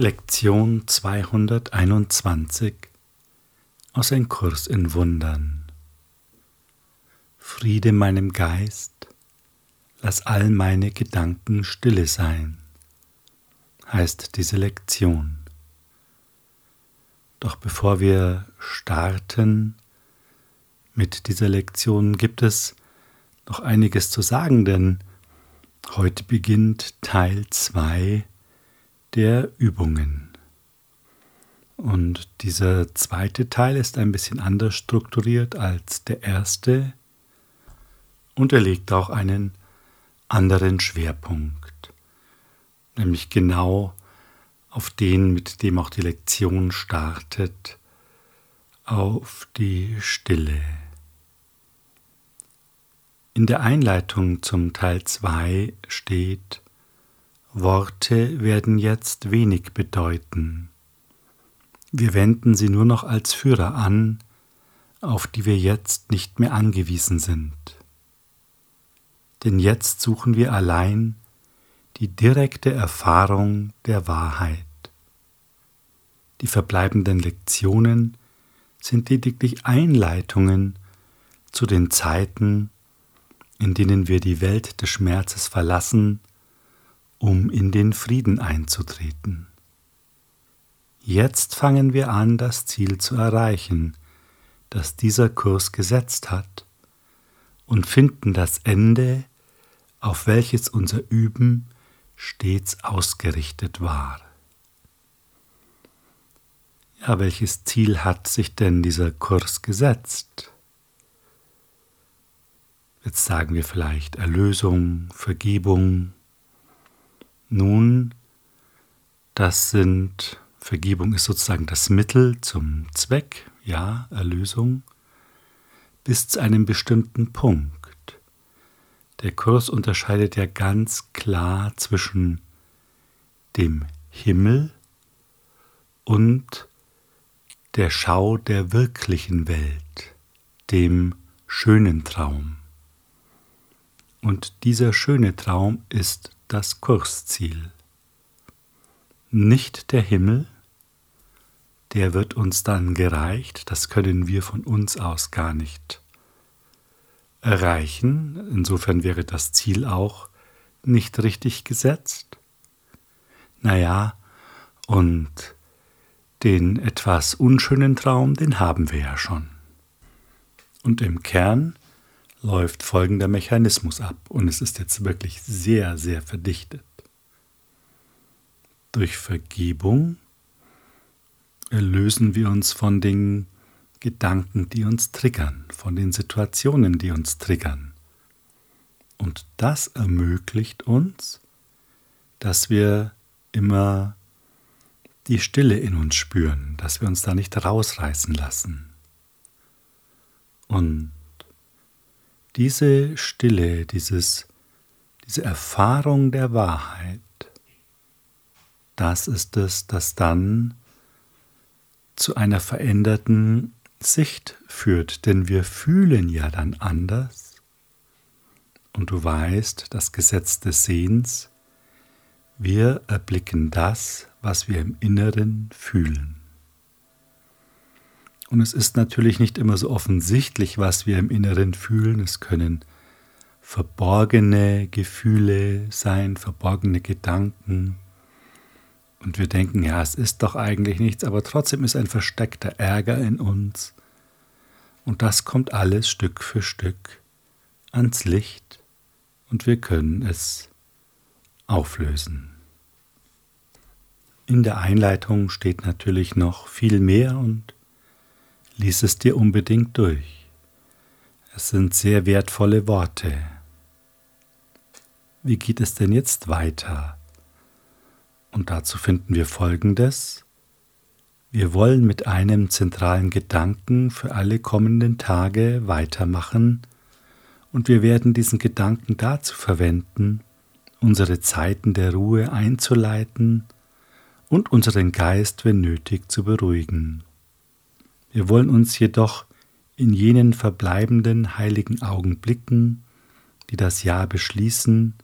Lektion 221 aus Ein Kurs in Wundern. Friede meinem Geist, lass all meine Gedanken stille sein, heißt diese Lektion. Doch bevor wir starten mit dieser Lektion, gibt es noch einiges zu sagen, denn heute beginnt Teil 2 der Übungen. Und dieser zweite Teil ist ein bisschen anders strukturiert als der erste und er legt auch einen anderen Schwerpunkt, nämlich genau auf den, mit dem auch die Lektion startet, auf die Stille. In der Einleitung zum Teil 2 steht, Worte werden jetzt wenig bedeuten. Wir wenden sie nur noch als Führer an, auf die wir jetzt nicht mehr angewiesen sind. Denn jetzt suchen wir allein die direkte Erfahrung der Wahrheit. Die verbleibenden Lektionen sind lediglich Einleitungen zu den Zeiten, in denen wir die Welt des Schmerzes verlassen um in den Frieden einzutreten. Jetzt fangen wir an, das Ziel zu erreichen, das dieser Kurs gesetzt hat, und finden das Ende, auf welches unser Üben stets ausgerichtet war. Ja, welches Ziel hat sich denn dieser Kurs gesetzt? Jetzt sagen wir vielleicht Erlösung, Vergebung, nun, das sind, Vergebung ist sozusagen das Mittel zum Zweck, ja, Erlösung, bis zu einem bestimmten Punkt. Der Kurs unterscheidet ja ganz klar zwischen dem Himmel und der Schau der wirklichen Welt, dem schönen Traum. Und dieser schöne Traum ist das Kursziel. Nicht der Himmel, der wird uns dann gereicht, das können wir von uns aus gar nicht erreichen, insofern wäre das Ziel auch nicht richtig gesetzt. Naja, und den etwas unschönen Traum, den haben wir ja schon. Und im Kern läuft folgender Mechanismus ab und es ist jetzt wirklich sehr, sehr verdichtet. Durch Vergebung erlösen wir uns von den Gedanken, die uns triggern, von den Situationen, die uns triggern. Und das ermöglicht uns, dass wir immer die Stille in uns spüren, dass wir uns da nicht rausreißen lassen. Und diese Stille, dieses, diese Erfahrung der Wahrheit, das ist es, das dann zu einer veränderten Sicht führt, denn wir fühlen ja dann anders. Und du weißt, das Gesetz des Sehens, wir erblicken das, was wir im Inneren fühlen. Und es ist natürlich nicht immer so offensichtlich, was wir im Inneren fühlen. Es können verborgene Gefühle sein, verborgene Gedanken. Und wir denken, ja, es ist doch eigentlich nichts, aber trotzdem ist ein versteckter Ärger in uns. Und das kommt alles Stück für Stück ans Licht und wir können es auflösen. In der Einleitung steht natürlich noch viel mehr und Lies es dir unbedingt durch. Es sind sehr wertvolle Worte. Wie geht es denn jetzt weiter? Und dazu finden wir Folgendes. Wir wollen mit einem zentralen Gedanken für alle kommenden Tage weitermachen und wir werden diesen Gedanken dazu verwenden, unsere Zeiten der Ruhe einzuleiten und unseren Geist, wenn nötig, zu beruhigen. Wir wollen uns jedoch in jenen verbleibenden heiligen Augenblicken, die das Jahr beschließen,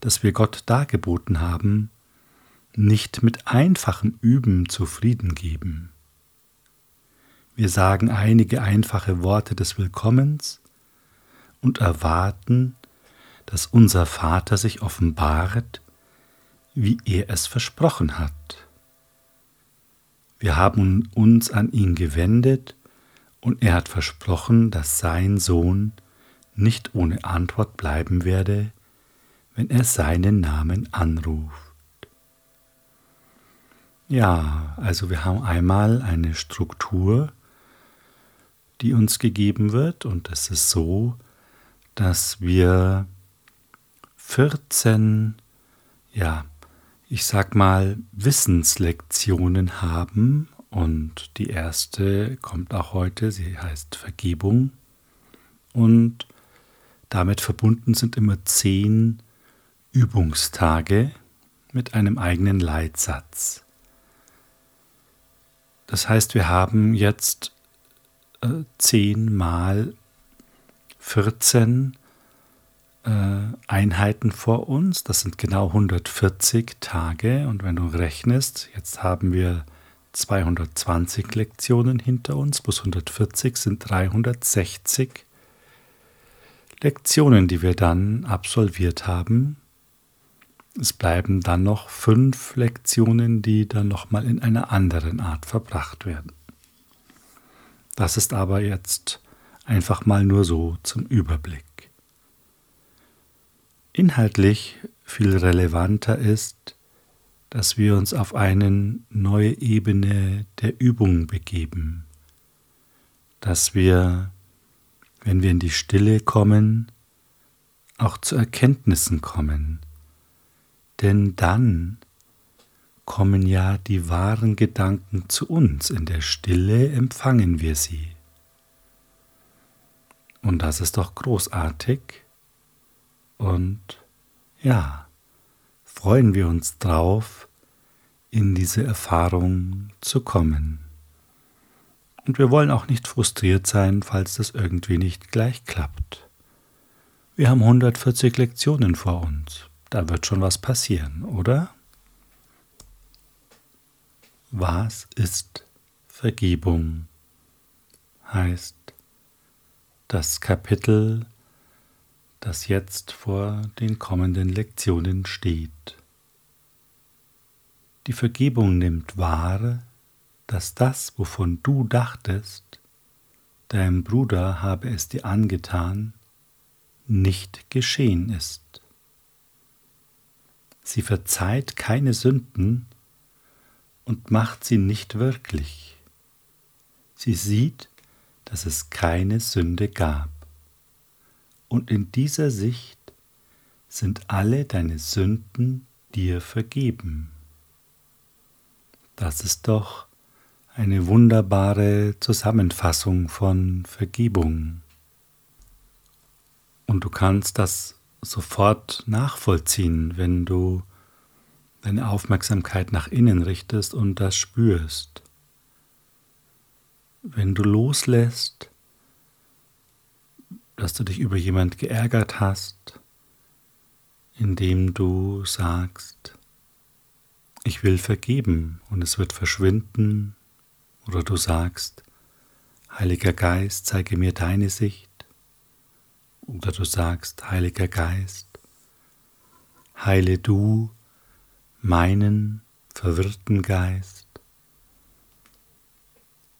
das wir Gott dargeboten haben, nicht mit einfachem Üben zufrieden geben. Wir sagen einige einfache Worte des Willkommens und erwarten, dass unser Vater sich offenbart, wie er es versprochen hat. Wir haben uns an ihn gewendet und er hat versprochen, dass sein Sohn nicht ohne Antwort bleiben werde, wenn er seinen Namen anruft. Ja, also wir haben einmal eine Struktur, die uns gegeben wird und es ist so, dass wir 14, ja, ich sag mal, Wissenslektionen haben und die erste kommt auch heute, sie heißt Vergebung und damit verbunden sind immer zehn Übungstage mit einem eigenen Leitsatz. Das heißt, wir haben jetzt äh, 10 mal 14 äh, Einheiten vor uns. Das sind genau 140 Tage. Und wenn du rechnest, jetzt haben wir 220 Lektionen hinter uns, plus 140 sind 360 Lektionen, die wir dann absolviert haben. Es bleiben dann noch fünf Lektionen, die dann nochmal in einer anderen Art verbracht werden. Das ist aber jetzt einfach mal nur so zum Überblick. Inhaltlich viel relevanter ist, dass wir uns auf eine neue Ebene der Übung begeben, dass wir, wenn wir in die Stille kommen, auch zu Erkenntnissen kommen, denn dann kommen ja die wahren Gedanken zu uns, in der Stille empfangen wir sie. Und das ist doch großartig. Und ja, freuen wir uns drauf, in diese Erfahrung zu kommen. Und wir wollen auch nicht frustriert sein, falls das irgendwie nicht gleich klappt. Wir haben 140 Lektionen vor uns da wird schon was passieren, oder? Was ist Vergebung? heißt das Kapitel, das jetzt vor den kommenden Lektionen steht. Die Vergebung nimmt wahr, dass das, wovon du dachtest, dein Bruder habe es dir angetan, nicht geschehen ist. Sie verzeiht keine Sünden und macht sie nicht wirklich. Sie sieht, dass es keine Sünde gab. Und in dieser Sicht sind alle deine Sünden dir vergeben. Das ist doch eine wunderbare Zusammenfassung von Vergebung. Und du kannst das sofort nachvollziehen, wenn du deine Aufmerksamkeit nach innen richtest und das spürst. Wenn du loslässt, dass du dich über jemand geärgert hast, indem du sagst, ich will vergeben und es wird verschwinden, oder du sagst, Heiliger Geist, zeige mir deine Sicht, oder du sagst, Heiliger Geist, heile du meinen verwirrten Geist.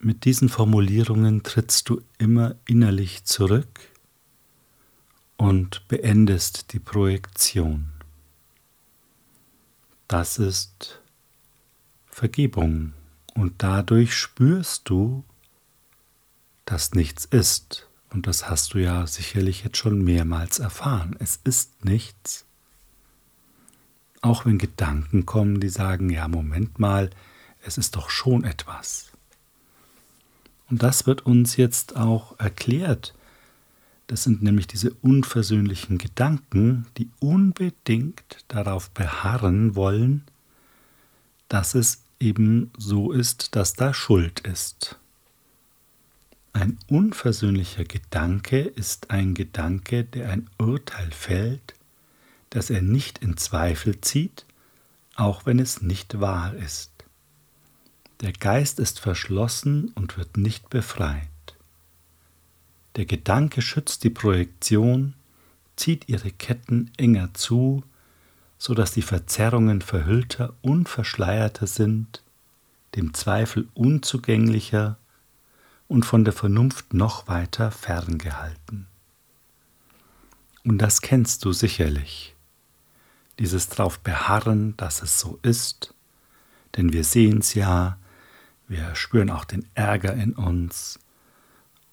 Mit diesen Formulierungen trittst du immer innerlich zurück und beendest die Projektion. Das ist Vergebung und dadurch spürst du, dass nichts ist und das hast du ja sicherlich jetzt schon mehrmals erfahren. Es ist nichts. Auch wenn Gedanken kommen, die sagen, ja, Moment mal, es ist doch schon etwas. Und das wird uns jetzt auch erklärt. Das sind nämlich diese unversöhnlichen Gedanken, die unbedingt darauf beharren wollen, dass es eben so ist, dass da Schuld ist. Ein unversöhnlicher Gedanke ist ein Gedanke, der ein Urteil fällt, das er nicht in Zweifel zieht, auch wenn es nicht wahr ist. Der Geist ist verschlossen und wird nicht befreit. Der Gedanke schützt die Projektion, zieht ihre Ketten enger zu, so dass die Verzerrungen verhüllter und verschleierter sind, dem Zweifel unzugänglicher und von der Vernunft noch weiter ferngehalten. Und das kennst du sicherlich, dieses drauf beharren, dass es so ist, denn wir sehen es ja, wir spüren auch den Ärger in uns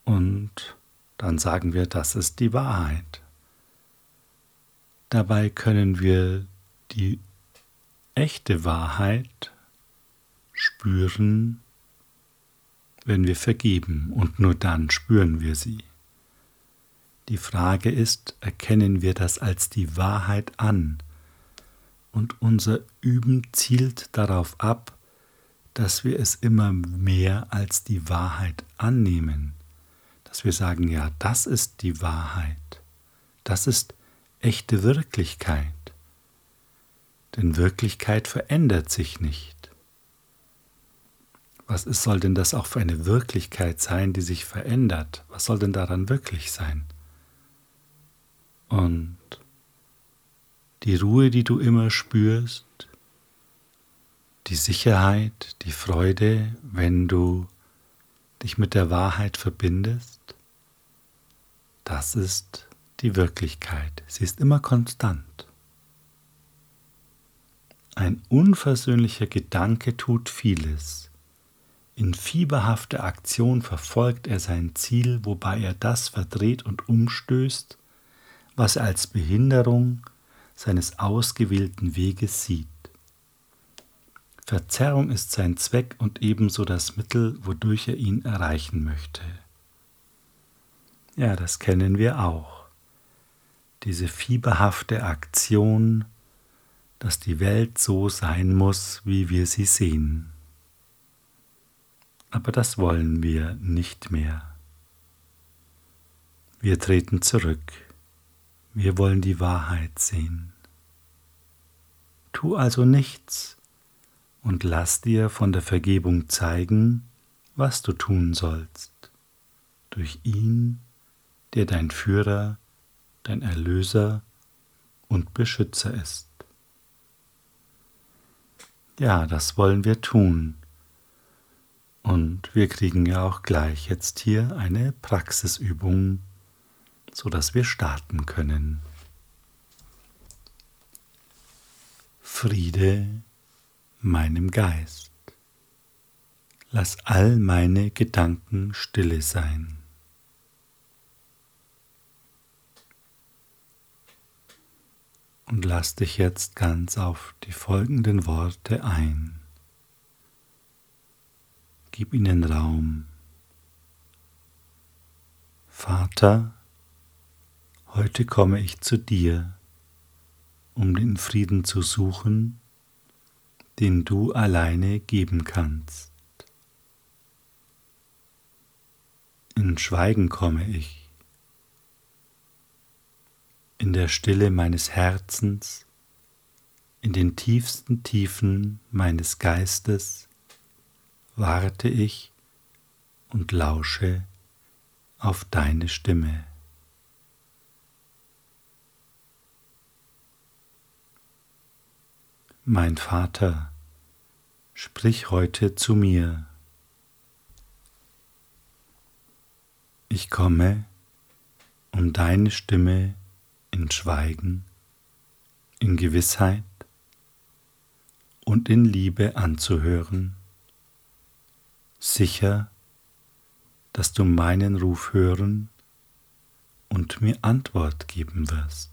und dann sagen wir, das ist die Wahrheit. Dabei können wir die echte Wahrheit spüren, wenn wir vergeben und nur dann spüren wir sie. Die Frage ist, erkennen wir das als die Wahrheit an? Und unser Üben zielt darauf ab, dass wir es immer mehr als die Wahrheit annehmen dass wir sagen, ja, das ist die Wahrheit, das ist echte Wirklichkeit. Denn Wirklichkeit verändert sich nicht. Was ist, soll denn das auch für eine Wirklichkeit sein, die sich verändert? Was soll denn daran wirklich sein? Und die Ruhe, die du immer spürst, die Sicherheit, die Freude, wenn du dich mit der Wahrheit verbindest, das ist die Wirklichkeit. Sie ist immer konstant. Ein unversöhnlicher Gedanke tut vieles. In fieberhafter Aktion verfolgt er sein Ziel, wobei er das verdreht und umstößt, was er als Behinderung seines ausgewählten Weges sieht. Verzerrung ist sein Zweck und ebenso das Mittel, wodurch er ihn erreichen möchte. Ja, das kennen wir auch. Diese fieberhafte Aktion, dass die Welt so sein muss, wie wir sie sehen. Aber das wollen wir nicht mehr. Wir treten zurück. Wir wollen die Wahrheit sehen. Tu also nichts, und lass dir von der Vergebung zeigen, was du tun sollst. Durch ihn, der dein Führer, dein Erlöser und Beschützer ist. Ja, das wollen wir tun. Und wir kriegen ja auch gleich jetzt hier eine Praxisübung, sodass wir starten können. Friede meinem Geist. Lass all meine Gedanken stille sein. Und lass dich jetzt ganz auf die folgenden Worte ein. Gib ihnen Raum. Vater, heute komme ich zu dir, um den Frieden zu suchen, den du alleine geben kannst. In Schweigen komme ich, in der Stille meines Herzens, in den tiefsten Tiefen meines Geistes warte ich und lausche auf deine Stimme. Mein Vater, sprich heute zu mir. Ich komme, um deine Stimme in Schweigen, in Gewissheit und in Liebe anzuhören, sicher, dass du meinen Ruf hören und mir Antwort geben wirst.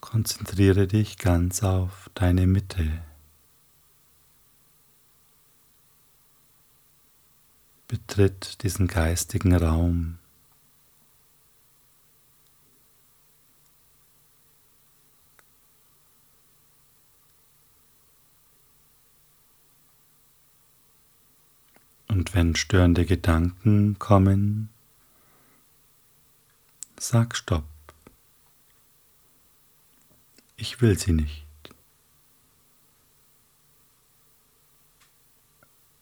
Konzentriere dich ganz auf deine Mitte. Betritt diesen geistigen Raum. Und wenn störende Gedanken kommen, Sag Stopp. Ich will sie nicht.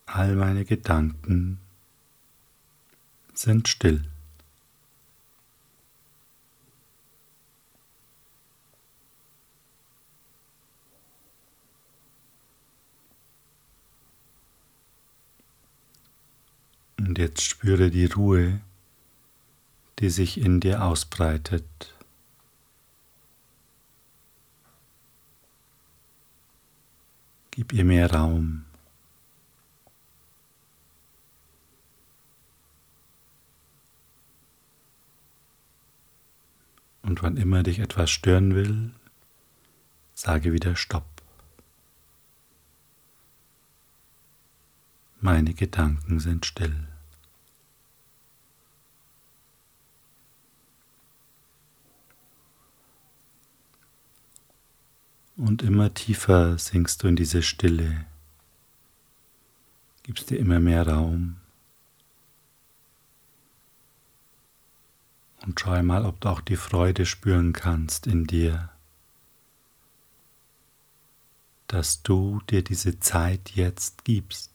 All meine Gedanken sind still. Und jetzt spüre die Ruhe, die sich in dir ausbreitet. Gib ihr mehr Raum. Wann immer dich etwas stören will, sage wieder Stopp. Meine Gedanken sind still. Und immer tiefer sinkst du in diese Stille, gibst dir immer mehr Raum. Und schau mal, ob du auch die Freude spüren kannst in dir, dass du dir diese Zeit jetzt gibst.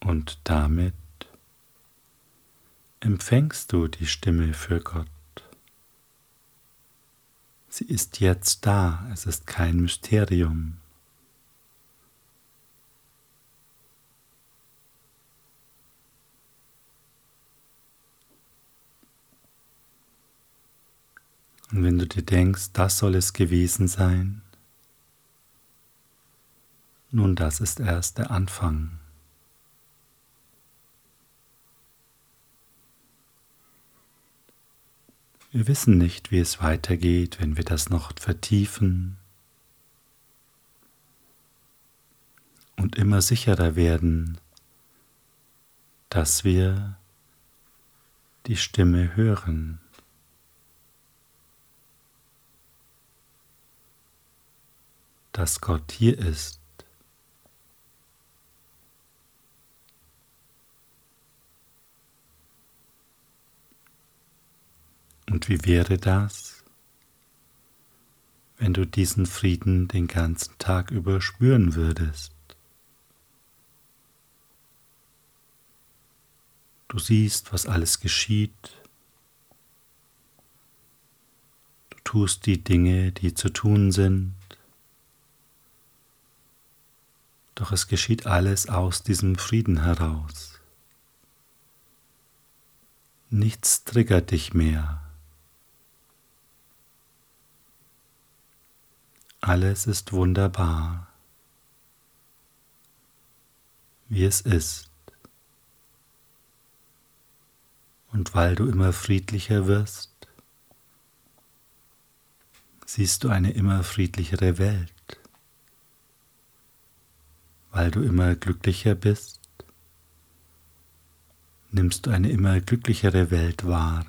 Und damit empfängst du die Stimme für Gott. Sie ist jetzt da, es ist kein Mysterium. Und wenn du dir denkst, das soll es gewesen sein, nun das ist erst der Anfang. Wir wissen nicht, wie es weitergeht, wenn wir das noch vertiefen und immer sicherer werden, dass wir die Stimme hören. dass Gott hier ist. Wie wäre das, wenn du diesen Frieden den ganzen Tag über spüren würdest? Du siehst, was alles geschieht. Du tust die Dinge, die zu tun sind. Doch es geschieht alles aus diesem Frieden heraus. Nichts triggert dich mehr. Alles ist wunderbar, wie es ist. Und weil du immer friedlicher wirst, siehst du eine immer friedlichere Welt. Weil du immer glücklicher bist, nimmst du eine immer glücklichere Welt wahr.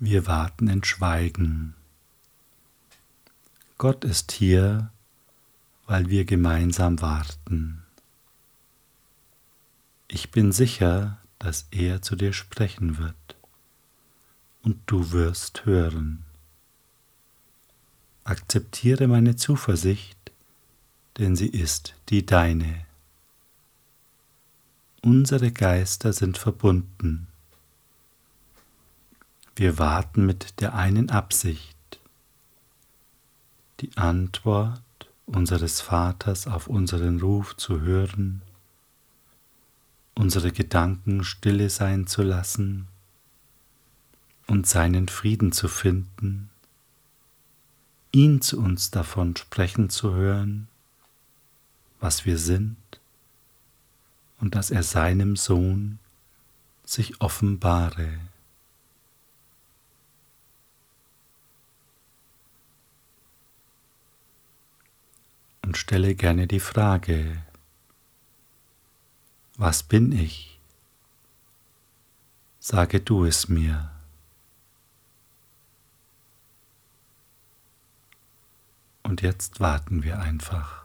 Wir warten in Schweigen. Gott ist hier, weil wir gemeinsam warten. Ich bin sicher, dass er zu dir sprechen wird und du wirst hören. Akzeptiere meine Zuversicht, denn sie ist die deine. Unsere Geister sind verbunden wir warten mit der einen Absicht, die Antwort unseres Vaters auf unseren Ruf zu hören, unsere Gedanken stille sein zu lassen und seinen Frieden zu finden, ihn zu uns davon sprechen zu hören, was wir sind und dass er seinem Sohn sich offenbare. Und stelle gerne die Frage, was bin ich? Sage du es mir. Und jetzt warten wir einfach.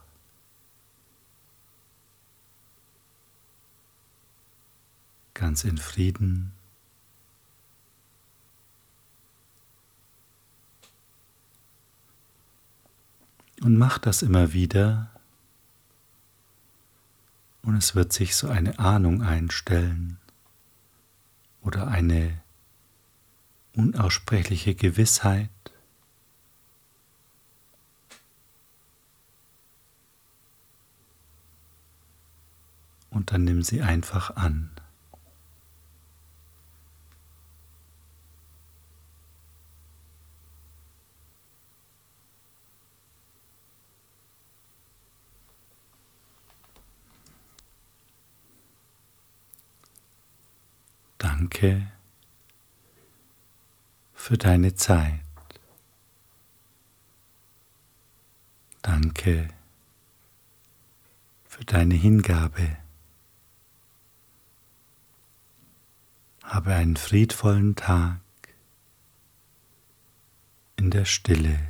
Ganz in Frieden. Und mach das immer wieder. Und es wird sich so eine Ahnung einstellen oder eine unaussprechliche Gewissheit. Und dann nimm sie einfach an. Danke für deine Zeit. Danke für deine Hingabe. Habe einen friedvollen Tag in der Stille.